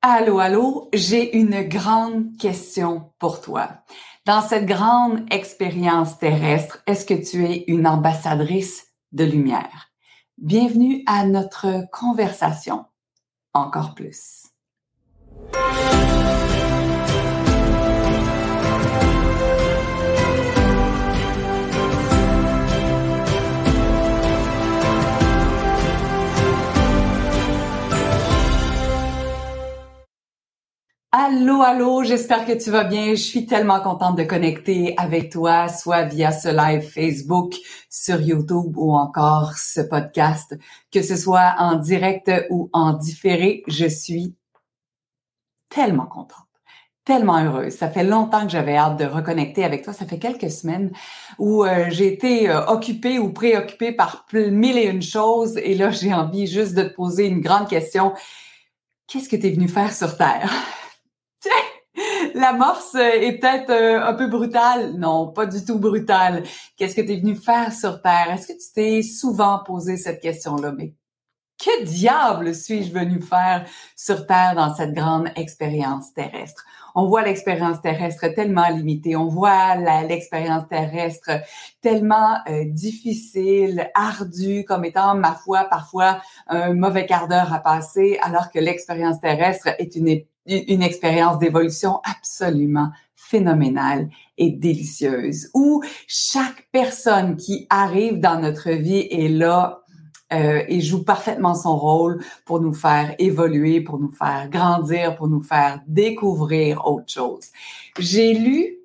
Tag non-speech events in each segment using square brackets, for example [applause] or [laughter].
Allô, allô, j'ai une grande question pour toi. Dans cette grande expérience terrestre, est-ce que tu es une ambassadrice de lumière? Bienvenue à notre conversation. Encore plus. Allô, allô, j'espère que tu vas bien. Je suis tellement contente de connecter avec toi, soit via ce live Facebook, sur YouTube ou encore ce podcast, que ce soit en direct ou en différé. Je suis tellement contente tellement heureuse. Ça fait longtemps que j'avais hâte de reconnecter avec toi. Ça fait quelques semaines où euh, j'ai été euh, occupée ou préoccupée par mille et une choses. Et là, j'ai envie juste de te poser une grande question. Qu'est-ce que tu es venu faire sur Terre? L'amorce est peut-être euh, un peu brutale. Non, pas du tout brutale. Qu'est-ce que tu es venu faire sur Terre? Est-ce que tu t'es souvent posé cette question-là? Mais que diable suis-je venu faire sur Terre dans cette grande expérience terrestre? On voit l'expérience terrestre tellement limitée, on voit l'expérience terrestre tellement euh, difficile, ardue, comme étant, ma foi, parfois un mauvais quart d'heure à passer, alors que l'expérience terrestre est une une expérience d'évolution absolument phénoménale et délicieuse, où chaque personne qui arrive dans notre vie est là euh, et joue parfaitement son rôle pour nous faire évoluer, pour nous faire grandir, pour nous faire découvrir autre chose. J'ai lu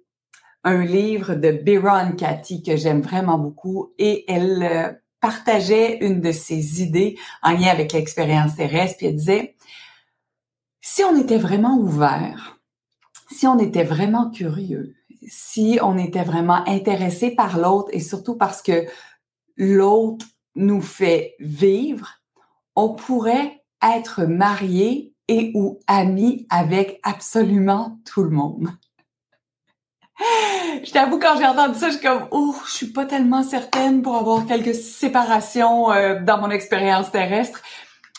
un livre de Biron Cathy que j'aime vraiment beaucoup et elle euh, partageait une de ses idées en lien avec l'expérience terrestre, puis elle disait, si on était vraiment ouvert, si on était vraiment curieux, si on était vraiment intéressé par l'autre et surtout parce que l'autre nous fait vivre, on pourrait être marié et ou ami avec absolument tout le monde. [laughs] Je t'avoue, quand j'ai entendu ça, je suis comme, oh, je suis pas tellement certaine pour avoir quelques séparations euh, dans mon expérience terrestre.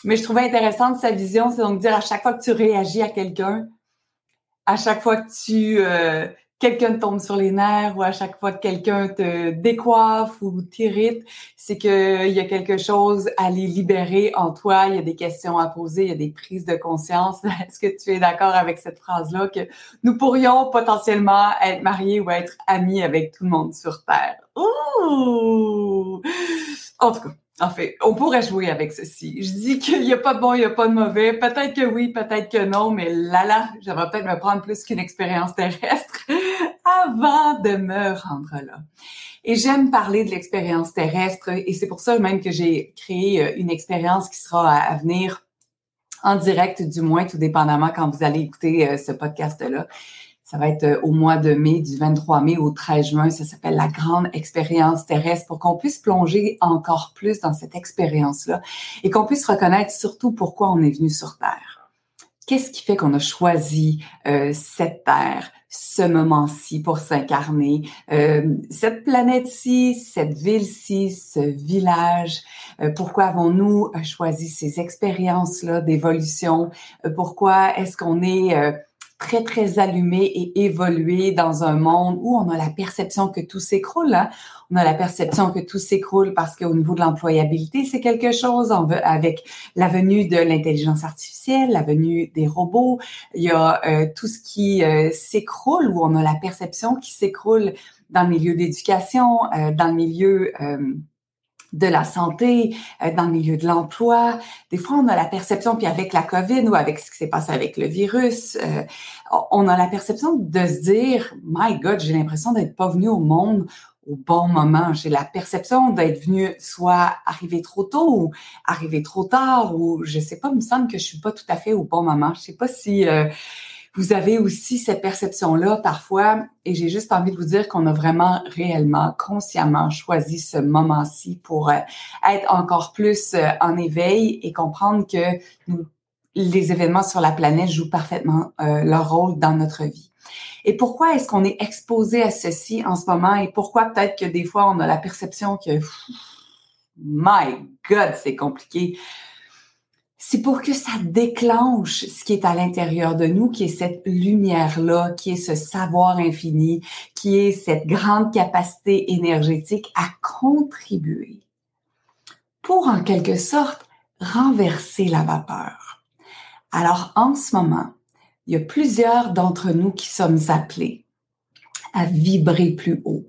Mais je trouvais intéressante sa vision, c'est donc dire à chaque fois que tu réagis à quelqu'un, à chaque fois que tu euh, quelqu'un te tombe sur les nerfs ou à chaque fois que quelqu'un te décoiffe ou t'irrite, c'est qu'il y a quelque chose à les libérer en toi, il y a des questions à poser, il y a des prises de conscience. [laughs] Est-ce que tu es d'accord avec cette phrase-là que nous pourrions potentiellement être mariés ou être amis avec tout le monde sur Terre? Ouh! En tout cas, en fait, on pourrait jouer avec ceci. Je dis qu'il n'y a pas de bon, il n'y a pas de mauvais. Peut-être que oui, peut-être que non, mais là, là, j'aimerais peut-être me prendre plus qu'une expérience terrestre [laughs] avant de me rendre là. Et j'aime parler de l'expérience terrestre et c'est pour ça même que j'ai créé euh, une expérience qui sera à venir en direct, du moins, tout dépendamment quand vous allez écouter euh, ce podcast-là. Ça va être euh, au mois de mai, du 23 mai au 13 juin. Ça s'appelle la grande expérience terrestre pour qu'on puisse plonger encore plus dans cette expérience-là et qu'on puisse reconnaître surtout pourquoi on est venu sur Terre. Qu'est-ce qui fait qu'on a choisi euh, cette Terre, ce moment-ci pour s'incarner, euh, cette planète-ci, cette ville-ci, ce village? pourquoi avons-nous choisi ces expériences-là d'évolution? pourquoi est-ce qu'on est très, très allumé et évolué dans un monde où on a la perception que tout s'écroule. Hein? On a la perception que tout s'écroule parce qu'au niveau de l'employabilité, c'est quelque chose avec la venue de l'intelligence artificielle, la venue des robots. Il y a euh, tout ce qui euh, s'écroule, où on a la perception qui s'écroule dans le milieu d'éducation, euh, dans le milieu de la santé, euh, dans le milieu de l'emploi. Des fois, on a la perception, puis avec la COVID ou avec ce qui s'est passé avec le virus, euh, on a la perception de se dire, My God, j'ai l'impression d'être pas venu au monde au bon moment. J'ai la perception d'être venu soit arriver trop tôt ou arriver trop tard ou je sais pas, il me semble que je suis pas tout à fait au bon moment. Je sais pas si euh, vous avez aussi cette perception-là parfois, et j'ai juste envie de vous dire qu'on a vraiment réellement, consciemment choisi ce moment-ci pour euh, être encore plus euh, en éveil et comprendre que nous, les événements sur la planète jouent parfaitement euh, leur rôle dans notre vie. Et pourquoi est-ce qu'on est exposé à ceci en ce moment et pourquoi peut-être que des fois on a la perception que, my God, c'est compliqué c'est pour que ça déclenche ce qui est à l'intérieur de nous, qui est cette lumière-là, qui est ce savoir infini, qui est cette grande capacité énergétique à contribuer pour en quelque sorte renverser la vapeur. Alors en ce moment, il y a plusieurs d'entre nous qui sommes appelés à vibrer plus haut,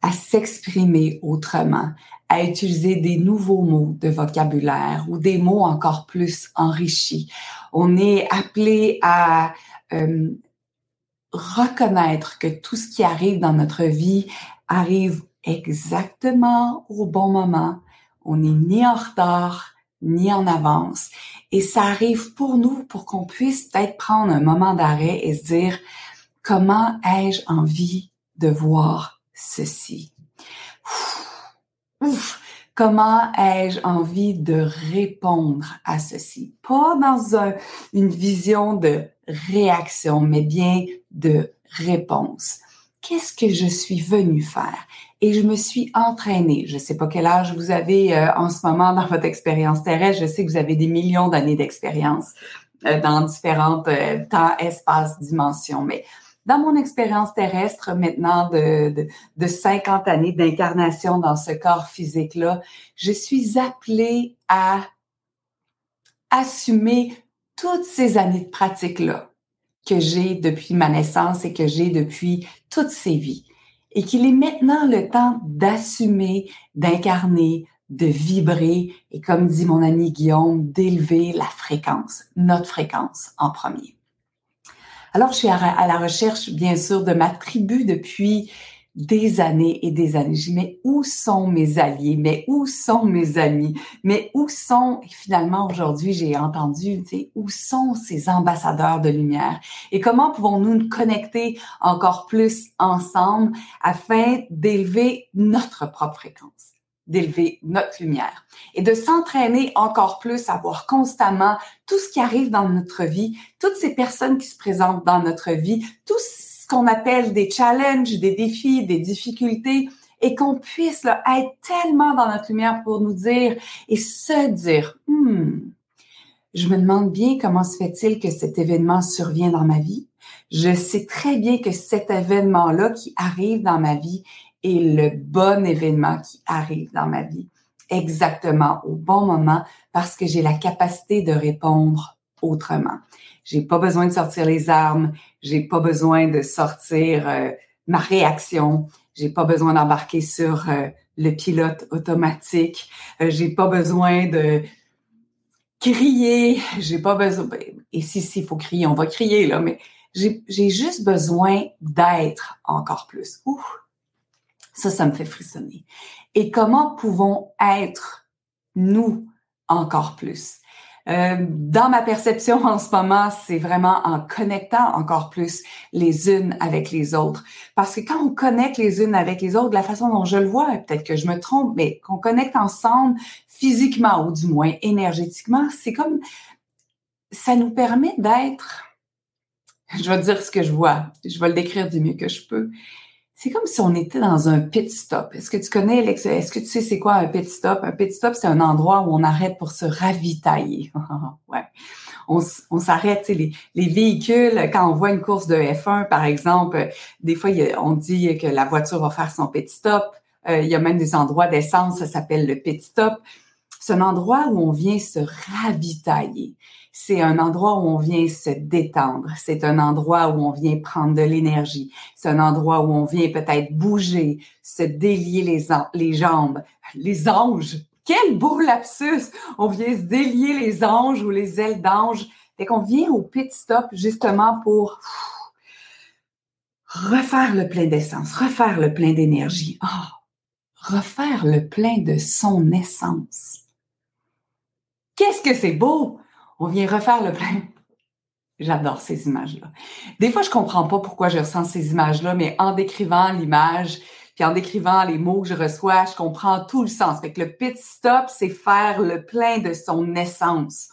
à s'exprimer autrement, à utiliser des nouveaux mots de vocabulaire ou des mots encore plus enrichis. On est appelé à euh, reconnaître que tout ce qui arrive dans notre vie arrive exactement au bon moment. On n'est ni en retard, ni en avance. Et ça arrive pour nous, pour qu'on puisse peut-être prendre un moment d'arrêt et se dire, comment ai-je envie de voir ceci? Ouf, comment ai-je envie de répondre à ceci? Pas dans une vision de réaction, mais bien de réponse. Qu'est-ce que je suis venue faire? Et je me suis entraînée. Je ne sais pas quel âge vous avez euh, en ce moment dans votre expérience terrestre. Je sais que vous avez des millions d'années d'expérience euh, dans différentes euh, temps, espaces, dimensions. Mais dans mon expérience terrestre maintenant de, de, 50 années d'incarnation dans ce corps physique-là, je suis appelée à assumer toutes ces années de pratique-là que j'ai depuis ma naissance et que j'ai depuis toutes ces vies. Et qu'il est maintenant le temps d'assumer, d'incarner, de vibrer et comme dit mon ami Guillaume, d'élever la fréquence, notre fréquence en premier. Alors, je suis à, la recherche, bien sûr, de ma tribu depuis des années et des années. Je dis, mais où sont mes alliés? Mais où sont mes amis? Mais où sont, et finalement, aujourd'hui, j'ai entendu, où sont ces ambassadeurs de lumière? Et comment pouvons-nous nous connecter encore plus ensemble afin d'élever notre propre fréquence? D'élever notre lumière et de s'entraîner encore plus à voir constamment tout ce qui arrive dans notre vie, toutes ces personnes qui se présentent dans notre vie, tout ce qu'on appelle des challenges, des défis, des difficultés, et qu'on puisse être tellement dans notre lumière pour nous dire et se dire, hmm, je me demande bien comment se fait-il que cet événement survient dans ma vie. Je sais très bien que cet événement-là qui arrive dans ma vie et le bon événement qui arrive dans ma vie exactement au bon moment parce que j'ai la capacité de répondre autrement. J'ai pas besoin de sortir les armes, j'ai pas besoin de sortir euh, ma réaction, j'ai pas besoin d'embarquer sur euh, le pilote automatique, euh, j'ai pas besoin de crier, j'ai pas besoin ben, et si s'il faut crier, on va crier là, mais j'ai juste besoin d'être encore plus. Ouh, ça, ça me fait frissonner. Et comment pouvons être, nous, encore plus? Euh, dans ma perception en ce moment, c'est vraiment en connectant encore plus les unes avec les autres. Parce que quand on connecte les unes avec les autres, la façon dont je le vois, peut-être que je me trompe, mais qu'on connecte ensemble physiquement ou du moins énergétiquement, c'est comme ça nous permet d'être, je vais dire ce que je vois, je vais le décrire du mieux que je peux c'est comme si on était dans un pit stop. Est-ce que tu connais, est-ce que tu sais c'est quoi un pit stop? Un pit stop, c'est un endroit où on arrête pour se ravitailler. [laughs] ouais. On, on s'arrête, les, les véhicules, quand on voit une course de F1, par exemple, des fois, on dit que la voiture va faire son pit stop. Euh, il y a même des endroits d'essence, ça s'appelle le pit stop. C'est un endroit où on vient se ravitailler. C'est un endroit où on vient se détendre. C'est un endroit où on vient prendre de l'énergie. C'est un endroit où on vient peut-être bouger, se délier les, jambes. Les anges! Quel beau lapsus! On vient se délier les anges ou les ailes d'ange. Fait qu'on vient au pit stop justement pour refaire le plein d'essence, refaire le plein d'énergie. Oh, refaire le plein de son essence. Qu'est-ce que c'est beau! On vient refaire le plein. J'adore ces images-là. Des fois, je comprends pas pourquoi je ressens ces images-là, mais en décrivant l'image, puis en décrivant les mots que je reçois, je comprends tout le sens. Fait que le pit stop, c'est faire le plein de son essence.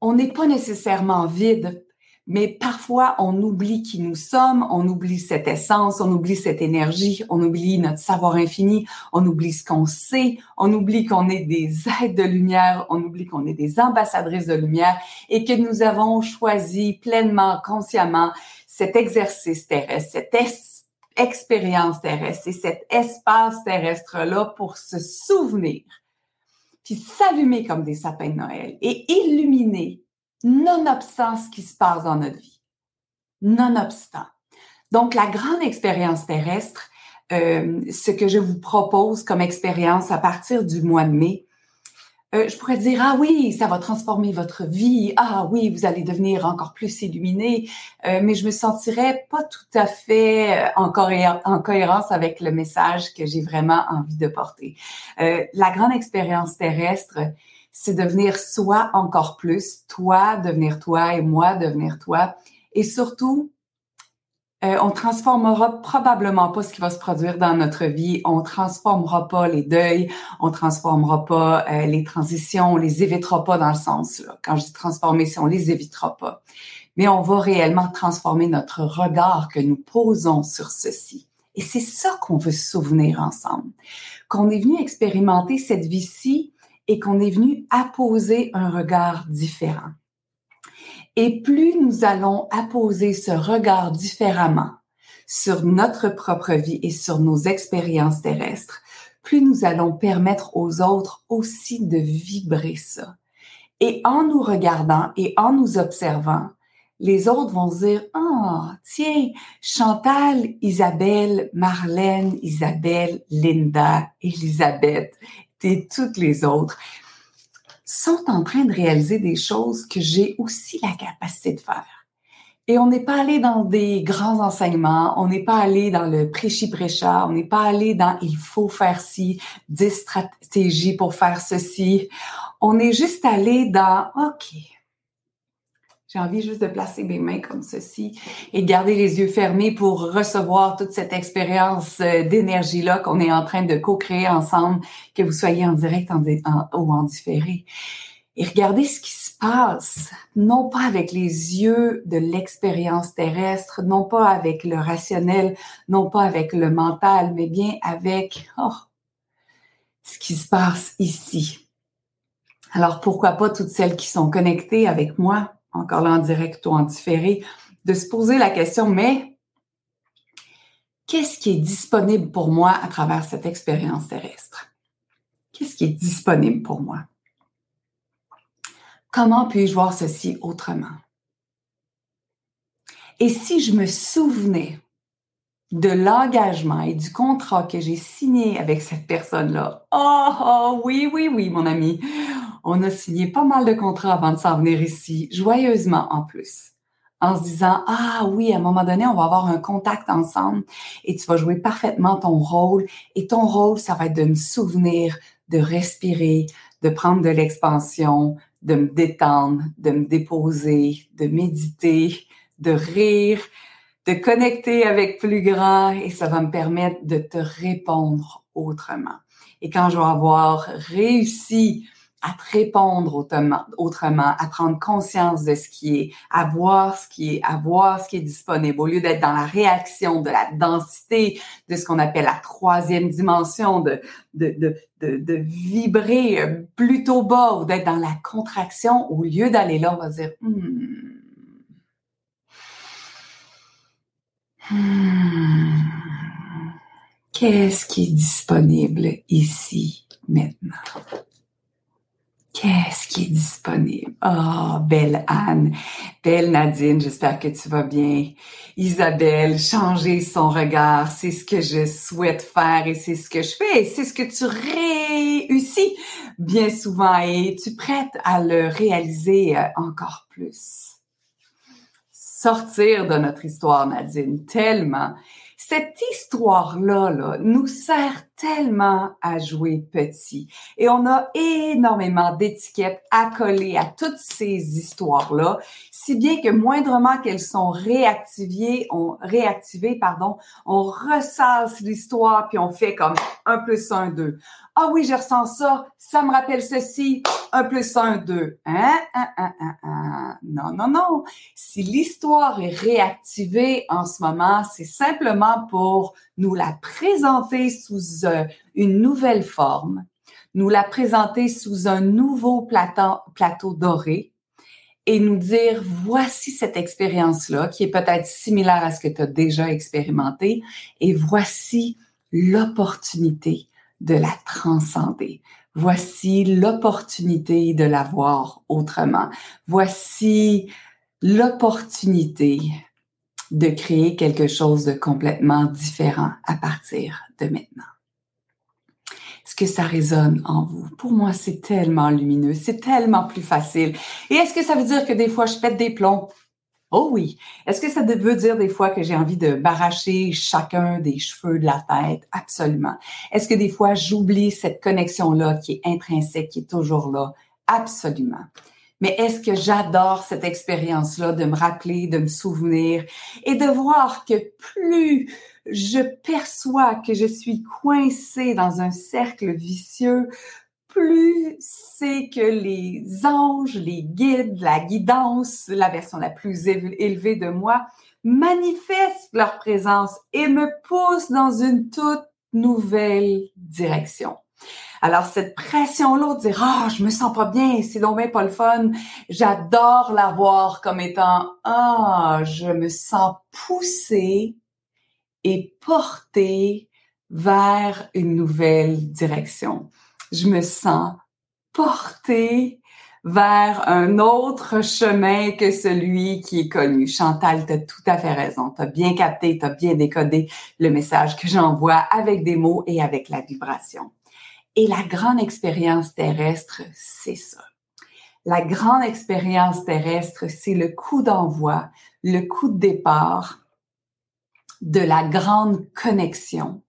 On n'est pas nécessairement vide, Mais parfois, on oublie qui nous sommes, on oublie cette essence, on oublie cette énergie, on oublie notre savoir infini, on oublie ce qu'on sait, on oublie qu'on est des aides de lumière, on oublie qu'on est des ambassadrices de lumière et que nous avons choisi pleinement, consciemment cet exercice terrestre, cette expérience terrestre et cet espace terrestre-là pour se souvenir, puis s'allumer comme des sapins de Noël et illuminer nonobstant ce qui se passe dans notre vie. Nonobstant. Donc, la grande expérience terrestre, euh, ce que je vous propose comme expérience à partir du mois de mai, euh, je pourrais dire, ah oui, ça va transformer votre vie, ah oui, vous allez devenir encore plus illuminé, euh, mais je me sentirais pas tout à fait en, en cohérence avec le message que j'ai vraiment envie de porter. la grande expérience terrestre, c'est devenir soi encore plus, toi devenir toi et moi devenir toi. Et surtout, euh, on transformera probablement pas ce qui va se produire dans notre vie. On transformera pas les deuils, on transformera pas euh, les transitions, on les évitera pas dans le sens là. Quand je dis transformer, c'est on les évitera pas. Mais on va réellement transformer notre regard que nous posons sur ceci. Et c'est ça qu'on veut se souvenir ensemble. Qu'on est venu expérimenter cette vie-ci et qu'on est venu apposer un regard différent. Et plus nous allons apposer ce regard différemment sur notre propre vie et sur nos expériences terrestres, plus nous allons permettre aux autres aussi de vibrer ça. Et en nous regardant et en nous observant, les autres vont dire, ah, oh, tiens, Chantal, Isabelle, Marlène, Isabelle, Linda, Elisabeth, et toutes les autres sont en train de réaliser des choses que j'ai aussi la capacité de faire. Et on n'est pas allé dans des grands enseignements, on n'est pas allé dans le prêchi-prêcha, on n'est pas allé dans il faut faire ci, des stratégies pour faire ceci. On est juste allé dans OK, j'ai envie juste de placer mes mains comme ceci et garder les yeux fermés pour recevoir toute cette expérience euh, d'énergie-là qu'on est en train de co-créer ensemble, que vous soyez en direct ou en différé. Et regardez ce qui se passe, non pas avec les yeux de l'expérience terrestre, non pas avec le rationnel, non pas avec le mental, mais bien avec oh, ce qui se passe ici. Alors pourquoi pas toutes celles qui sont connectées avec moi? Encore là en direct ou en différé, de se poser la question, mais qu'est-ce qui est disponible pour moi à travers cette expérience terrestre? Qu'est-ce qui est disponible pour moi? Comment puis-je voir ceci autrement? Et si je me souvenais de l'engagement et du contrat que j'ai signé avec cette personne-là, oh, oh oui, oui, oui, mon ami, on a signé pas mal de contrats avant de s'en venir ici, joyeusement en plus, en se disant, ah oui, à un moment donné, on va avoir un contact ensemble et tu vas jouer parfaitement ton rôle. Et ton rôle, ça va être de me souvenir, de respirer, de prendre de l'expansion, de me détendre, de me déposer, de méditer, de rire, de connecter avec plus grand et ça va me permettre de te répondre autrement. Et quand je vais avoir réussi à te répondre autrement, à prendre conscience de ce qui est, à voir ce qui est, à voir ce qui est disponible, au lieu d'être dans la réaction de la densité, de ce qu'on appelle la troisième dimension, de, de, de, de, vibrer euh, plutôt bas ou d'être dans la contraction, au lieu d'aller là, on va dire, hmm. Hmm. Qu'est-ce qui est disponible ici maintenant? Qu'est-ce qui est disponible? Oh, belle Anne, belle Nadine, j'espère que tu vas bien. Isabelle, changer son regard, c'est ce que je souhaite faire et c'est ce que je fais. C'est ce que tu réussis bien souvent et tu prêtes à le réaliser euh, encore plus. Sortir de notre histoire, Nadine, tellement cette histoire-là là, nous sert tellement à jouer petit. Et on a énormément d'étiquettes à coller à toutes ces histoires-là, si bien que moindrement qu'elles sont réactivées, on, réactivées, pardon, on ressasse l'histoire puis on fait comme un plus un, deux. Ah oui, je ressens ça, ça me rappelle ceci, un plus un, deux. Hein, hein, hein, hein, hein. Non, non, non. Si l'histoire est réactivée en ce moment, c'est simplement pour nous la présenter sous euh, une nouvelle forme, nous la présenter sous un nouveau plateau, plateau doré et nous dire, voici cette expérience-là qui est peut-être similaire à ce que tu as déjà expérimenté et voici l'opportunité de la transcender. Voici l'opportunité de la voir autrement. Voici l'opportunité de créer quelque chose de complètement différent à partir de maintenant. Est-ce que ça résonne en vous? Pour moi, c'est tellement lumineux, c'est tellement plus facile. Et est-ce que ça veut dire que des fois, je pète des plombs? Oh oui. Est-ce que ça veut dire des fois que j'ai envie de m'arracher chacun des cheveux de la tête? Absolument. Est-ce que des fois j'oublie cette connexion-là qui est intrinsèque, qui est toujours là? Absolument. Mais est-ce que j'adore cette expérience-là de me rappeler, de me souvenir et de voir que plus je perçois que je suis coincée dans un cercle vicieux, plus c'est que les anges, les guides, la guidance, la version la plus élevée de moi, manifestent leur présence et me poussent dans une toute nouvelle direction. Alors, cette pression-là de dire, ah, je me sens pas bien, c'est donc bien pas le fun, j'adore la voir comme étant, ah, je me sens poussée et portée vers une nouvelle direction je me sens portée vers un autre chemin que celui qui est connu. Chantal, tu as tout à fait raison. Tu as bien capté, tu as bien décodé le message que j'envoie avec des mots et avec la vibration. Et la grande expérience terrestre, c'est ça. La grande expérience terrestre, c'est le coup d'envoi, le coup de départ de la grande connexion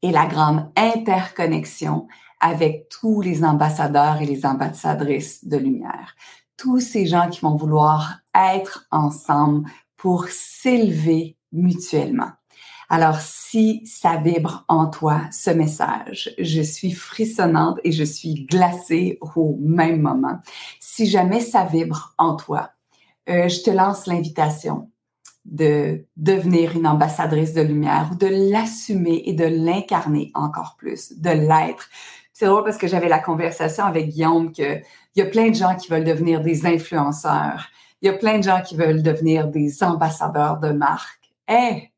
et la grande interconnexion avec tous les ambassadeurs et les ambassadrices de lumière. Tous ces gens qui vont vouloir être ensemble pour s'élever mutuellement. Alors, si ça vibre en toi, ce message, je suis frissonnante et je suis glacée au même moment. Si jamais ça vibre en toi, euh, je te lance l'invitation de devenir une ambassadrice de lumière ou de l'assumer et de l'incarner encore plus, de l'être c'est drôle parce que j'avais la conversation avec Guillaume que il y a plein de gens qui veulent devenir des influenceurs. Il y a plein de gens qui veulent devenir des ambassadeurs de marque. Eh,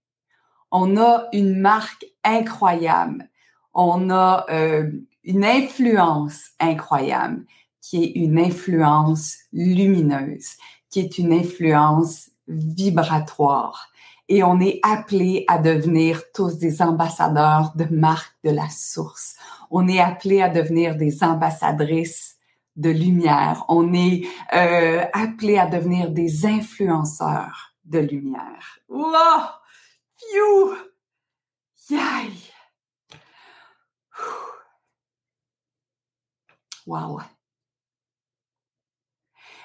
on a une marque incroyable. On a euh, une influence incroyable qui est une influence lumineuse, qui est une influence vibratoire. Et on est appelé à devenir tous des ambassadeurs de marque de la source on est appelé à devenir des ambassadrices de lumière. On est euh, appelé à devenir des influenceurs de lumière. Wow! Phew! Yay! Wow!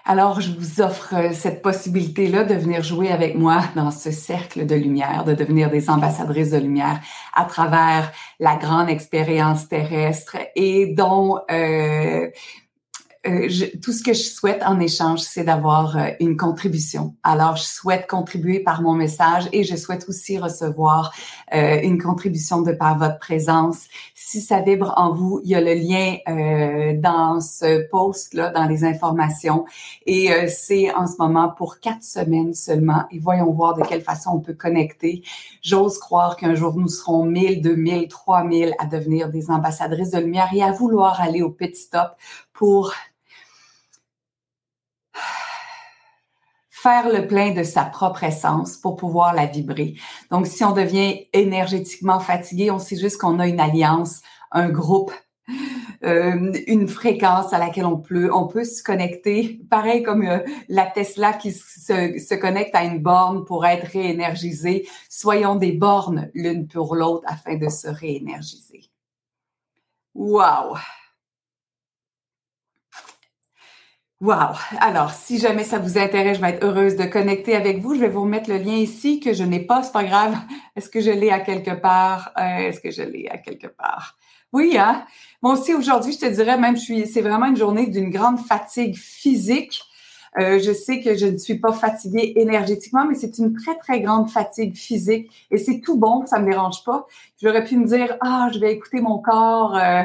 Alors, je vous offre euh, cette possibilité-là de venir jouer avec moi dans ce cercle de lumière, de devenir des ambassadrices de lumière à travers la grande expérience terrestre et dont euh, euh, tout ce que je souhaite en échange, c'est d'avoir euh, une contribution. Alors, je souhaite contribuer par mon message et je souhaite aussi recevoir euh, une contribution de par votre présence. Si ça vibre en vous, il y a le lien dans ce post-là, dans les informations. Et c'est en ce moment pour quatre semaines seulement. Et voyons voir de quelle façon on peut connecter. J'ose croire qu'un jour, nous serons 1000, 2000, 3000 à devenir des ambassadrices de lumière et à vouloir aller au petit stop pour faire le plein de sa propre essence pour pouvoir la vibrer. Donc, si on devient énergétiquement fatigué, on sait juste qu'on a une alliance, un groupe, euh, une fréquence à laquelle on peut, on peut se connecter. Pareil comme euh, la Tesla qui se, se connecte à une borne pour être réénergisée. Soyons des bornes l'une pour l'autre afin de se réénergiser. Wow! Wow! Alors, si jamais ça vous intéresse, je vais être heureuse de connecter avec vous. Je vais vous remettre le lien ici que je n'ai pas, c'est pas grave. [laughs] Est-ce que je l'ai à quelque part? Euh, est-ce que je l'ai à quelque part? Oui, hein? Moi aussi, aujourd'hui, je te dirais même, je suis, c'est vraiment une journée d'une grande fatigue physique. Euh, je sais que je ne suis pas fatiguée énergétiquement, mais c'est une très, très grande fatigue physique. Et c'est tout bon, ça me dérange pas. J'aurais pu me dire, ah, je vais écouter mon corps, euh,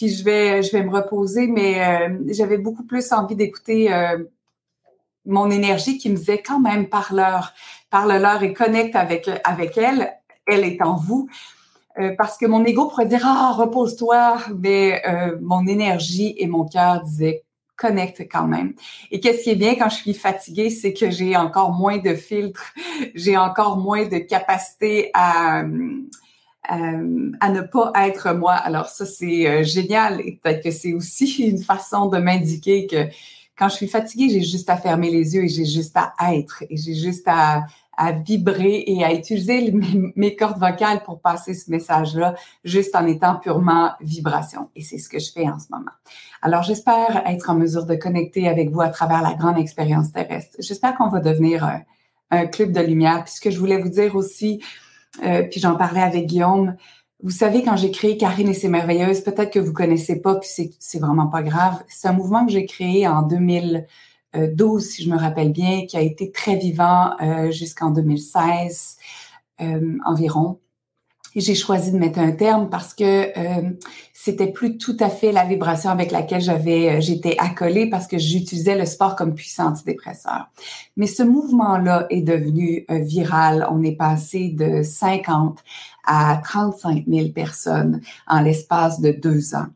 puis je vais, je vais me reposer, mais euh, j'avais beaucoup plus envie d'écouter mon énergie qui me disait quand même parle-leur, parle-leur et connecte avec, avec elle. Elle est en vous. Euh, parce que mon ego pourrait dire ah repose-toi, mais euh, mon énergie et mon cœur disaient connecte quand même. Et qu'est-ce qui est bien quand je suis fatiguée, c'est que j'ai encore moins de filtres, j'ai encore moins de capacité à euh, à ne pas être moi. Alors ça c'est génial et peut-être que c'est aussi [laughs] une façon de m'indiquer que quand je suis fatiguée, j'ai juste à fermer les yeux et j'ai juste à être et j'ai juste à vibrer et à utiliser [laughs] mes, cordes vocales pour passer ce message-là, juste en étant purement vibration. Et c'est ce que je fais en ce moment. Alors, j'espère être en mesure de connecter avec vous à travers la grande expérience terrestre. J'espère qu'on va devenir un, un, club de lumière. Puis ce que je voulais vous dire aussi, euh, puis j'en parlais avec Guillaume, vous savez, quand j'ai créé Karine et c'est merveilleuse, peut-être que vous connaissez pas, puis c'est vraiment pas grave. C'est un mouvement que j'ai créé en 2000. 12, si je me rappelle bien, qui a été très vivant euh, jusqu'en 2016 euh, environ. J'ai choisi de mettre un terme parce que euh, c'était plus tout à fait la vibration avec laquelle j'avais j'étais accolée parce que j'utilisais le sport comme puissant antidépresseur. Mais ce mouvement-là est devenu viral. On est passé de 50 à 35 000 personnes en l'espace de deux ans.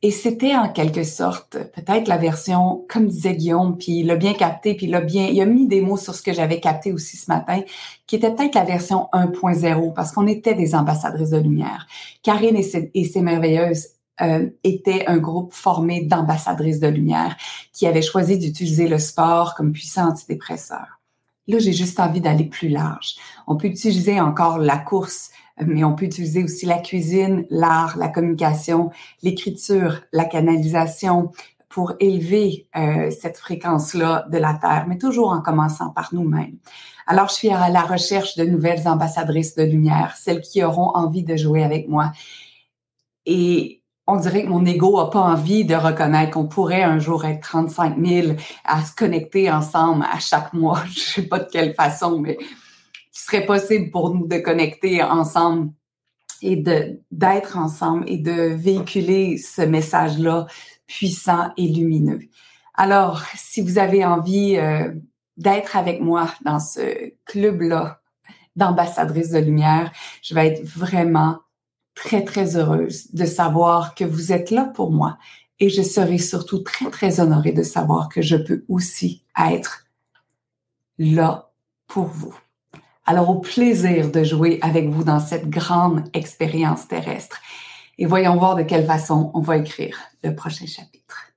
Et c'était en quelque sorte peut-être la version, comme disait Guillaume, puis il l'a bien capté, puis il a bien, il a mis des mots sur ce que j'avais capté aussi ce matin, qui était peut-être la version 1.0, parce qu'on était des ambassadrices de lumière. Karine et ses, merveilleuses euh, étaient un groupe formé d'ambassadrices de lumière qui avaient choisi d'utiliser le sport comme puissant antidépresseur. Là, j'ai juste envie d'aller plus large. On peut utiliser encore la course, mais on peut utiliser aussi la cuisine, l'art, la communication, l'écriture, la canalisation pour élever euh, cette fréquence-là de la Terre, mais toujours en commençant par nous-mêmes. Alors, je suis à la recherche de nouvelles ambassadrices de lumière, celles qui auront envie de jouer avec moi. Et on dirait que mon ego a pas envie de reconnaître qu'on pourrait un jour être 35 000 à se connecter ensemble à chaque mois. [laughs] Je sais pas de quelle façon, mais qui serait possible pour nous de connecter ensemble et de d'être ensemble et de véhiculer ce message-là puissant et lumineux. Alors, si vous avez envie euh, d'être avec moi dans ce club-là d'ambassadrice de lumière, je vais être vraiment très, très heureuse de savoir que vous êtes là pour moi. Et je serai surtout très, très honorée de savoir que je peux aussi être là pour vous. Alors, au plaisir de jouer avec vous dans cette grande expérience terrestre. Et voyons voir de quelle façon on va écrire le prochain chapitre.